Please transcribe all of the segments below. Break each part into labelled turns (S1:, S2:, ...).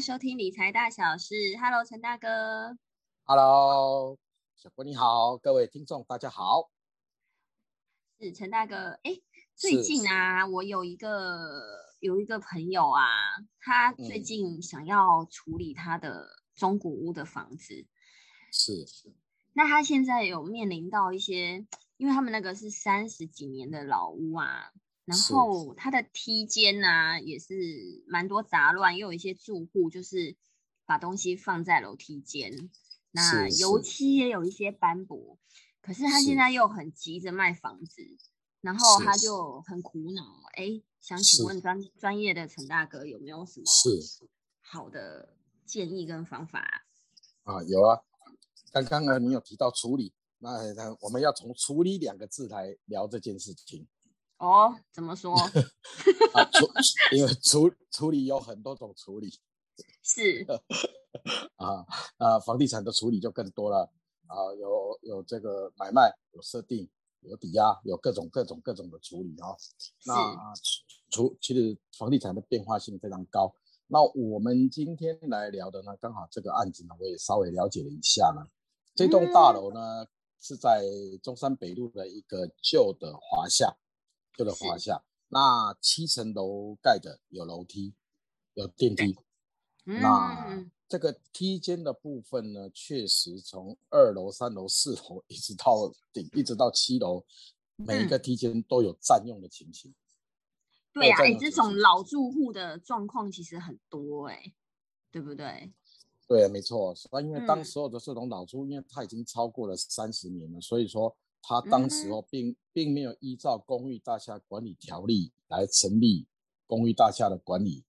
S1: 家收听理财大小事。Hello，陈大哥。
S2: Hello，小郭你好，各位听众大家好。
S1: 是陈大哥，哎，最近啊，我有一个有一个朋友啊，他最近想要处理他的中古屋的房子。
S2: 是是。
S1: 那他现在有面临到一些，因为他们那个是三十几年的老屋啊。然后它的梯间呢，也是蛮多杂乱，也有一些住户就是把东西放在楼梯间，那油漆也有一些斑驳。可是他现在又很急着卖房子，然后他就很苦恼。哎，想请问专专业的陈大哥有没有什么
S2: 是
S1: 好的建议跟方法
S2: 啊？有啊，刚刚呢你有提到处理，那那我们要从处理两个字来聊这件事情。
S1: 哦，怎么说？
S2: 啊，处因为处处理有很多种处理，
S1: 是
S2: 啊啊，房地产的处理就更多了啊，有有这个买卖，有设定，有抵押，有各种各种各种的处理啊。那处其实房地产的变化性非常高。那我们今天来聊的呢，刚好这个案子呢，我也稍微了解了一下呢。这栋大楼呢是在中山北路的一个旧的华夏。就在华夏，那七层楼盖的有楼梯，有电梯。那这个梯间的部分呢，确实从二楼、三楼、四楼 一直到顶，一直到七楼，每一个梯间都有占用的情形。
S1: 对呀，哎，这种老住户的状况其实很多，哎，对不对？
S2: 对，没错。那因为当时候的这种老住，因为它已经超过了三十年了，所以说。他当时哦并并没有依照公寓大厦管理条例来成立公寓大厦的管理，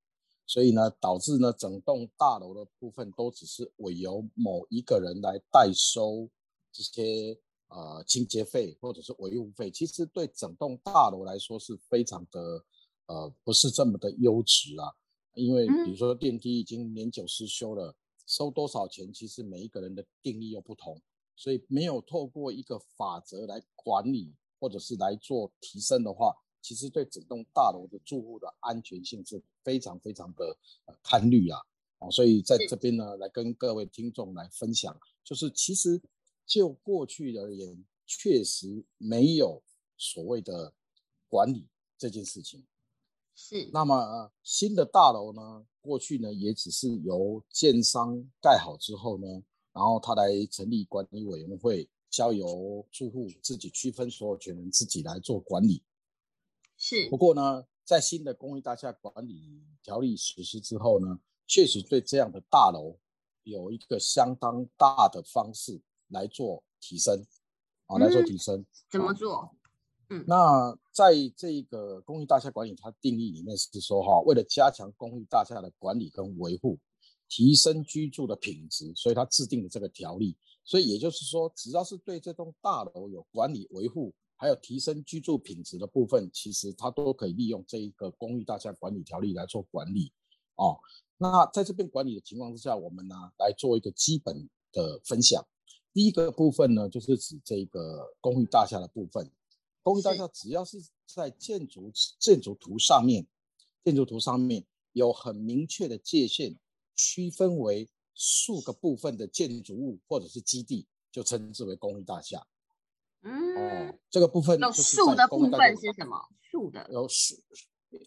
S2: 所以呢，导致呢整栋大楼的部分都只是委由某一个人来代收这些呃清洁费或者是维护费。其实对整栋大楼来说是非常的呃不是这么的优质啊，因为比如说电梯已经年久失修了，收多少钱，其实每一个人的定义又不同。所以没有透过一个法则来管理，或者是来做提升的话，其实对整栋大楼的住户的安全性是非常非常的呃堪虑啊！哦，所以在这边呢，来跟各位听众来分享，就是其实就过去而言，确实没有所谓的管理这件事情。
S1: 是。
S2: 那么新的大楼呢，过去呢也只是由建商盖好之后呢。然后他来成立管理委员会，交由住户自己区分所有权人，自己来做管理。
S1: 是。
S2: 不过呢，在新的公寓大厦管理条例实施之后呢，确实对这样的大楼有一个相当大的方式来做提升，啊，来做提升。
S1: 怎么做？嗯，
S2: 那在这个公寓大厦管理它定义里面是说，哈，为了加强公寓大厦的管理跟维护。提升居住的品质，所以他制定了这个条例。所以也就是说，只要是对这栋大楼有管理维护，还有提升居住品质的部分，其实他都可以利用这一个公寓大厦管理条例来做管理。哦，那在这边管理的情况之下，我们呢来做一个基本的分享。第一个部分呢，就是指这个公寓大厦的部分。公寓大厦只要是在建筑建筑图上面，建筑图上面有很明确的界限。区分为数个部分的建筑物或者是基地，就称之为公寓大厦。
S1: 嗯，
S2: 哦，这个部分
S1: 有数的部分是什么？数的
S2: 有数，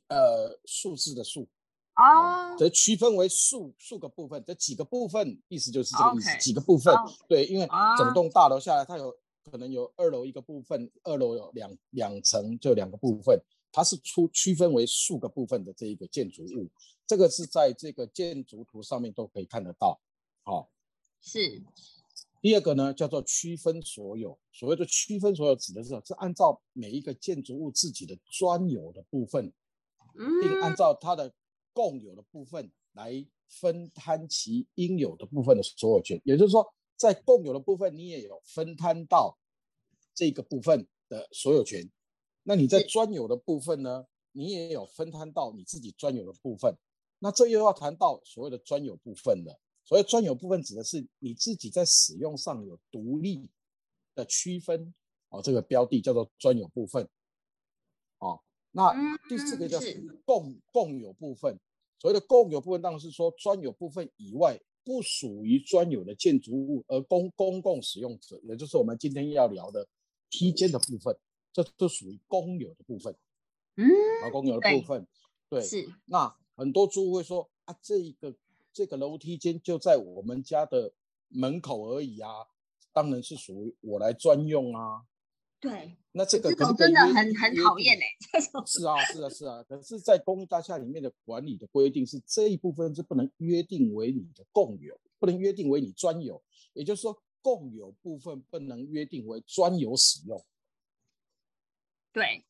S2: 呃，数字的数。
S1: 哦，
S2: 则区分为数数个部分，这几个部分意思就是这个意思，几个部分。对，因为整栋大楼下来，它有可能有二楼一个部分，二楼有两两层，就两个部分。它是出区分为数个部分的这一个建筑物，这个是在这个建筑图上面都可以看得到。好，
S1: 是。
S2: 第二个呢，叫做区分所有。所谓的区分所有，指的是是按照每一个建筑物自己的专有的部分，并按照它的共有的部分来分摊其应有的部分的所有权。也就是说，在共有的部分，你也有分摊到这个部分的所有权。那你在专有的部分呢？你也有分摊到你自己专有的部分。那这又要谈到所谓的专有部分了。所谓专有部分，指的是你自己在使用上有独立的区分哦。这个标的叫做专有部分。哦，那第四个叫共共有部分。所谓的共有部分，当然是说专有部分以外不属于专有的建筑物而公公共使用者，也就是我们今天要聊的梯间的部分，这都属于公有的部分。
S1: 嗯，
S2: 啊，公有的部分，对，
S1: 是。
S2: 那很多住户会说啊，这一个这个楼梯间就在我们家的门口而已啊，当然是属于我来专用啊。
S1: 对，
S2: 那这个
S1: 真的很很讨厌哎，这种
S2: 是啊是啊是啊，可是，在公寓大厦里面的管理的规定是这一部分是不能约定为你的共有，不能约定为你专有，也就是说，共有部分不能约定为专有使用。
S1: 对。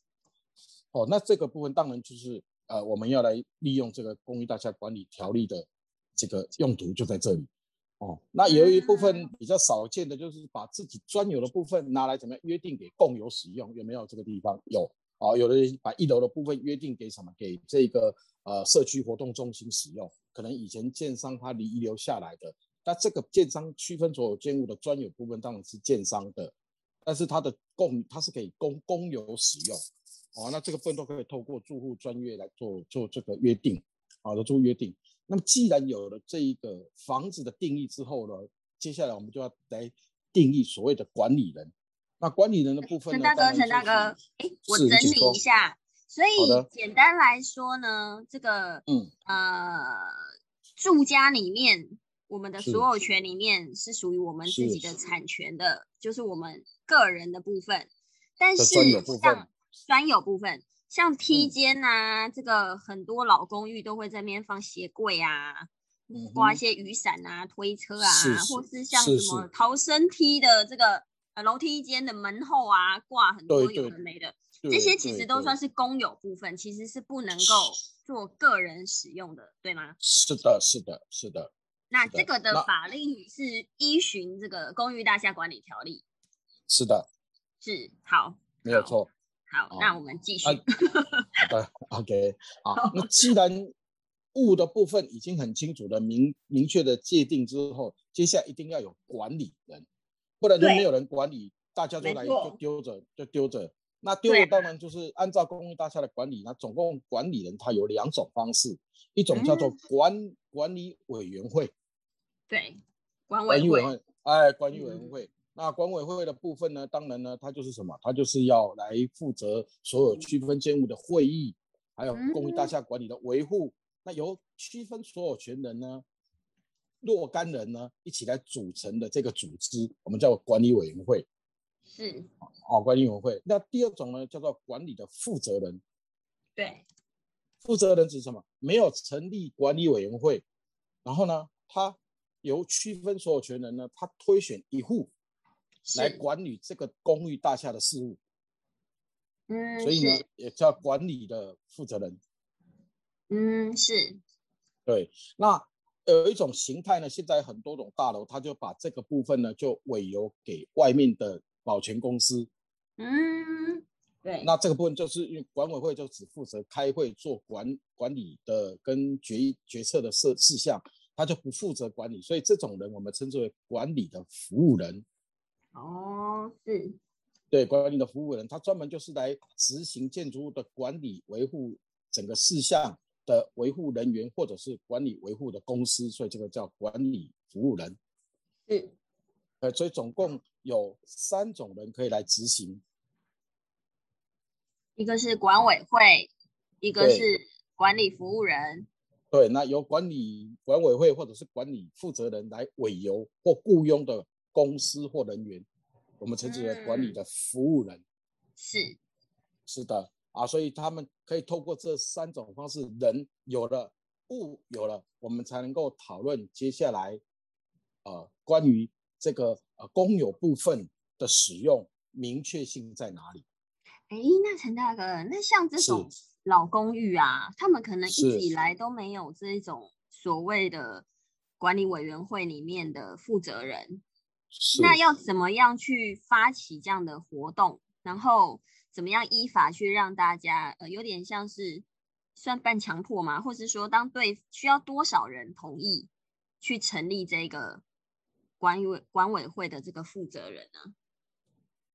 S2: 哦，那这个部分当然就是呃，我们要来利用这个公益大厦管理条例的这个用途就在这里。哦，那有一部分比较少见的就是把自己专有的部分拿来怎么样约定给共有使用，有没有这个地方？有。啊，有的人把一楼的部分约定给什么？给这个呃社区活动中心使用，可能以前建商他遗留下来的，那这个建商区分所有建物的专有部分当然是建商的，但是它的共它是可以公公有使用。哦，那这个部分都可以透过住户专约来做做这个约定，好的做约定。那么既然有了这一个房子的定义之后呢，接下来我们就要来定义所谓的管理人。那管理人的部分，
S1: 陈大哥，陈大哥，哎，我整理一下。所以简单来说呢，这个嗯呃，住家里面我们的所有权里面是属于我们自己的产权的，就是我们个人的部分。但是像专有部分，像梯间呐，这个很多老公寓都会在那边放鞋柜啊，挂一些雨伞啊、推车啊，或是像什么逃生梯的这个呃楼梯间的门后啊，挂很多有的没的，这些其实都算是公有部分，其实是不能够做个人使用的，对吗？
S2: 是的，是的，是的。
S1: 那这个的法令是依循这个公寓大厦管理条例。
S2: 是的，
S1: 是好，
S2: 没有错。
S1: 好，那我们继续。
S2: 好的，OK。好，那既然物的部分已经很清楚的明明确的界定之后，接下来一定要有管理人，不然就没有人管理，大家都来就丢着就丢着。那丢的当然就是按照公寓大厦的管理，那总共管理人他有两种方式，一种叫做管管理委员会。
S1: 对，管委会。
S2: 哎，管理委员会。那管委会的部分呢？当然呢，它就是什么？它就是要来负责所有区分建物的会议，还有公寓大厦管理的维护。那由区分所有权人呢、若干人呢一起来组成的这个组织，我们叫管理委员会。
S1: 是，
S2: 哦，管理委员会。那第二种呢，叫做管理的负责人。
S1: 对，
S2: 负责人指什么？没有成立管理委员会，然后呢，他由区分所有权人呢，他推选一户。来管理这个公寓大厦的事务，
S1: 嗯，
S2: 所以呢，也叫管理的负责人。
S1: 嗯，是。
S2: 对，那有一种形态呢，现在很多种大楼，他就把这个部分呢，就委由给外面的保全公司。
S1: 嗯，对。
S2: 那这个部分就是因为管委会就只负责开会做管管理的跟决议决策的事事项，他就不负责管理，所以这种人我们称之为管理的服务人。
S1: 哦，是，
S2: 对，管理的服务人，他专门就是来执行建筑物的管理维护整个事项的维护人员，或者是管理维护的公司，所以这个叫管理服务人。
S1: 是，
S2: 呃，所以总共有三种人可以来执行，
S1: 一个是管委会，一个是管理服务人。
S2: 对，那由管理管委会或者是管理负责人来委由或雇佣的。公司或人员，我们称之为管理的服务人，
S1: 是
S2: 是的啊，所以他们可以透过这三种方式，人有了，物有了，我们才能够讨论接下来，呃，关于这个呃公有部分的使用明确性在哪里？
S1: 哎，那陈大哥，那像这种老公寓啊，他们可能一直以来都没有这种所谓的管理委员会里面的负责人。那要怎么样去发起这样的活动？然后怎么样依法去让大家呃，有点像是算半强迫吗？或是说，当对需要多少人同意去成立这个管委管委会的这个负责人呢？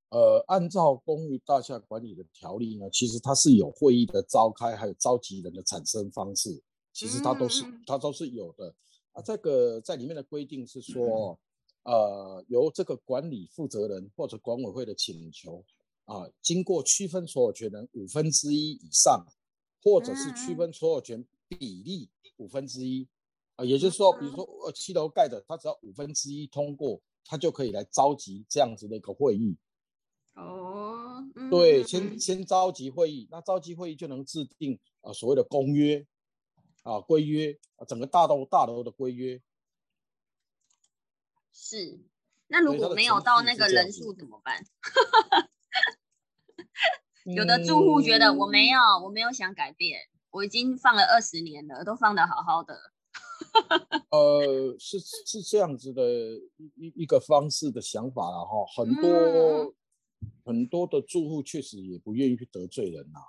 S2: 呃，按照公寓大厦管理的条例呢，其实它是有会议的召开，还有召集人的产生方式。其实它都是它都是有的啊。这个在里面的规定是说，呃，由这个管理负责人或者管委会的请求啊，经过区分所有权人五分之一以上，或者是区分所有权比例五分之一啊，也就是说，比如说呃七楼盖的，他只要五分之一通过，他就可以来召集这样子的一个会议。
S1: 哦，
S2: 对，先先召集会议，那召集会议就能制定啊所谓的公约。啊，规约啊，整个大楼大楼的规约
S1: 是。那如果没有到那个人数怎么办？有的住户觉得我没有，我没有想改变，我已经放了二十年了，都放的好好的。
S2: 呃，是是这样子的一一个方式的想法了哈，很多很多的住户确实也不愿意去得罪人呐。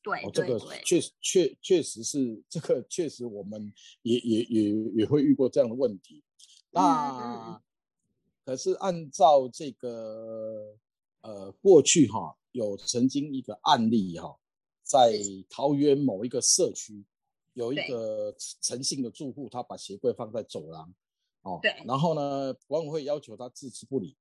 S1: 对，
S2: 这个确实确确实是这个确实我们也也也也会遇过这样的问题。那可是按照这个呃过去哈，有曾经一个案例哈，在桃园某一个社区，有一个诚信的住户，他把鞋柜放在走廊，哦，
S1: 对，
S2: 然后呢，管委会要求他置之不理，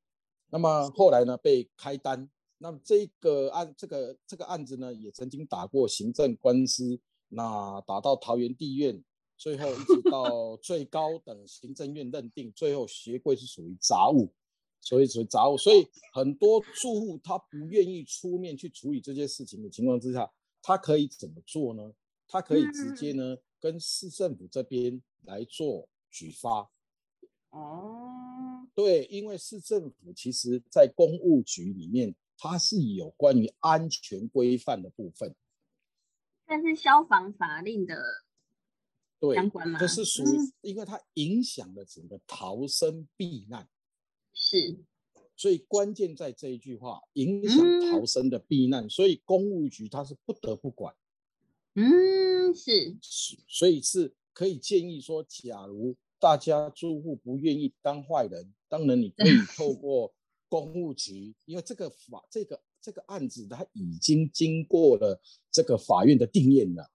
S2: 那么后来呢被开单。那么这个案，这个这个案子呢，也曾经打过行政官司，那打到桃园地院，最后一直到最高等行政院认定，最后鞋柜是属于杂物，所以属于杂物，所以很多住户他不愿意出面去处理这些事情的情况之下，他可以怎么做呢？他可以直接呢跟市政府这边来做举发。
S1: 哦，
S2: 对，因为市政府其实在公务局里面。它是有关于安全规范的部分，
S1: 但是消防法令的对相关吗？
S2: 这是属于，因为它影响了整个逃生避难，
S1: 是，
S2: 所以关键在这一句话，影响逃生的避难，所以公务局它是不得不管，
S1: 嗯，是，
S2: 是，所以是可以建议说，假如大家住户不愿意当坏人，当然你可以透 过。公务局，因为这个法，这个这个案子，它已经经过了这个法院的定验了，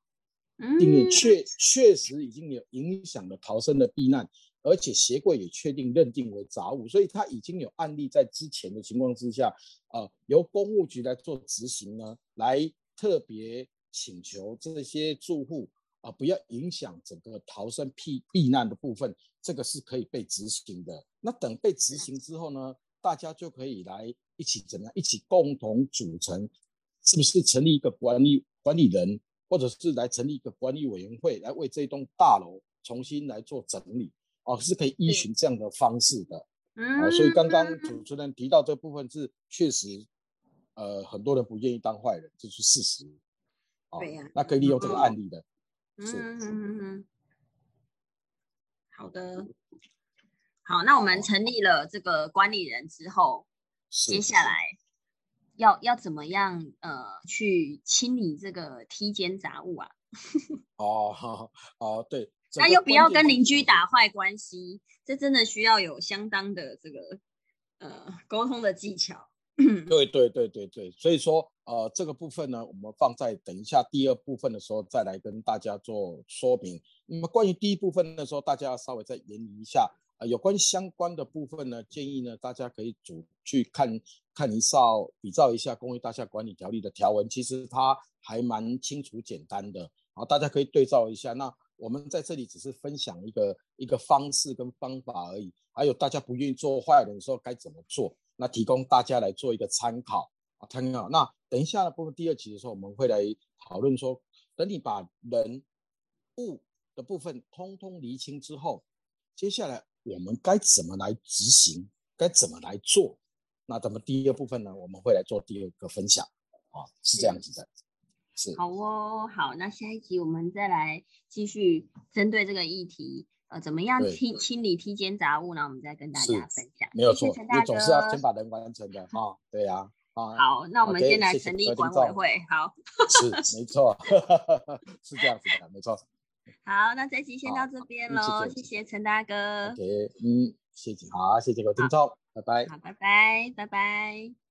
S2: 定验确确实已经有影响了逃生的避难，而且协会也确定认定为杂物，所以它已经有案例在之前的情况之下，呃，由公务局来做执行呢，来特别请求这些住户啊，不要影响整个逃生避避难的部分，这个是可以被执行的。那等被执行之后呢？大家就可以来一起怎么样？一起共同组成，是不是成立一个管理管理人，或者是来成立一个管理委员会，来为这栋大楼重新来做整理？哦，是可以依循这样的方式的。
S1: 嗯，
S2: 所以刚刚主持人提到这部分是确实，呃，很多人不愿意当坏人，这是事实。
S1: 对呀，
S2: 那可以利用这个案例的。
S1: 是。好的。好，那我们成立了这个管理人之后，接下来要要怎么样呃去清理这个梯间杂物啊？
S2: 哦，好 哦，对，
S1: 那又不要跟邻居打坏关系，这真的需要有相当的这个呃沟通的技巧。
S2: 对对对对对，所以说呃这个部分呢，我们放在等一下第二部分的时候再来跟大家做说明。那么关于第一部分的时候，大家要稍微再研拟一下啊。有关相关的部分呢，建议呢，大家可以主去看看一下，比照一下《公寓大厦管理条例》的条文，其实它还蛮清楚简单的，好，大家可以对照一下。那我们在这里只是分享一个一个方式跟方法而已，还有大家不愿意做坏人的时候该怎么做，那提供大家来做一个参考啊，参考。那等一下的部分第二集的时候，我们会来讨论说，等你把人物的部分通通厘清之后，接下来。我们该怎么来执行？该怎么来做？那咱们第二部分呢？我们会来做第二个分享啊，是这样子的，是
S1: 好哦，好，那下一集我们再来继续针对这个议题，呃，怎么样清清理梯间杂物呢？我们再跟大家分享。
S2: 没有错，你总是要先把人完成的哈，对呀，啊，
S1: 好，那我们先来成立管委会，好，
S2: 是没错，是这样子的，没错。
S1: 好，那这期先到这边喽，谢谢陈大哥。
S2: OK，嗯，谢谢，好，谢谢各位听众，拜拜。
S1: 好，拜拜，拜拜。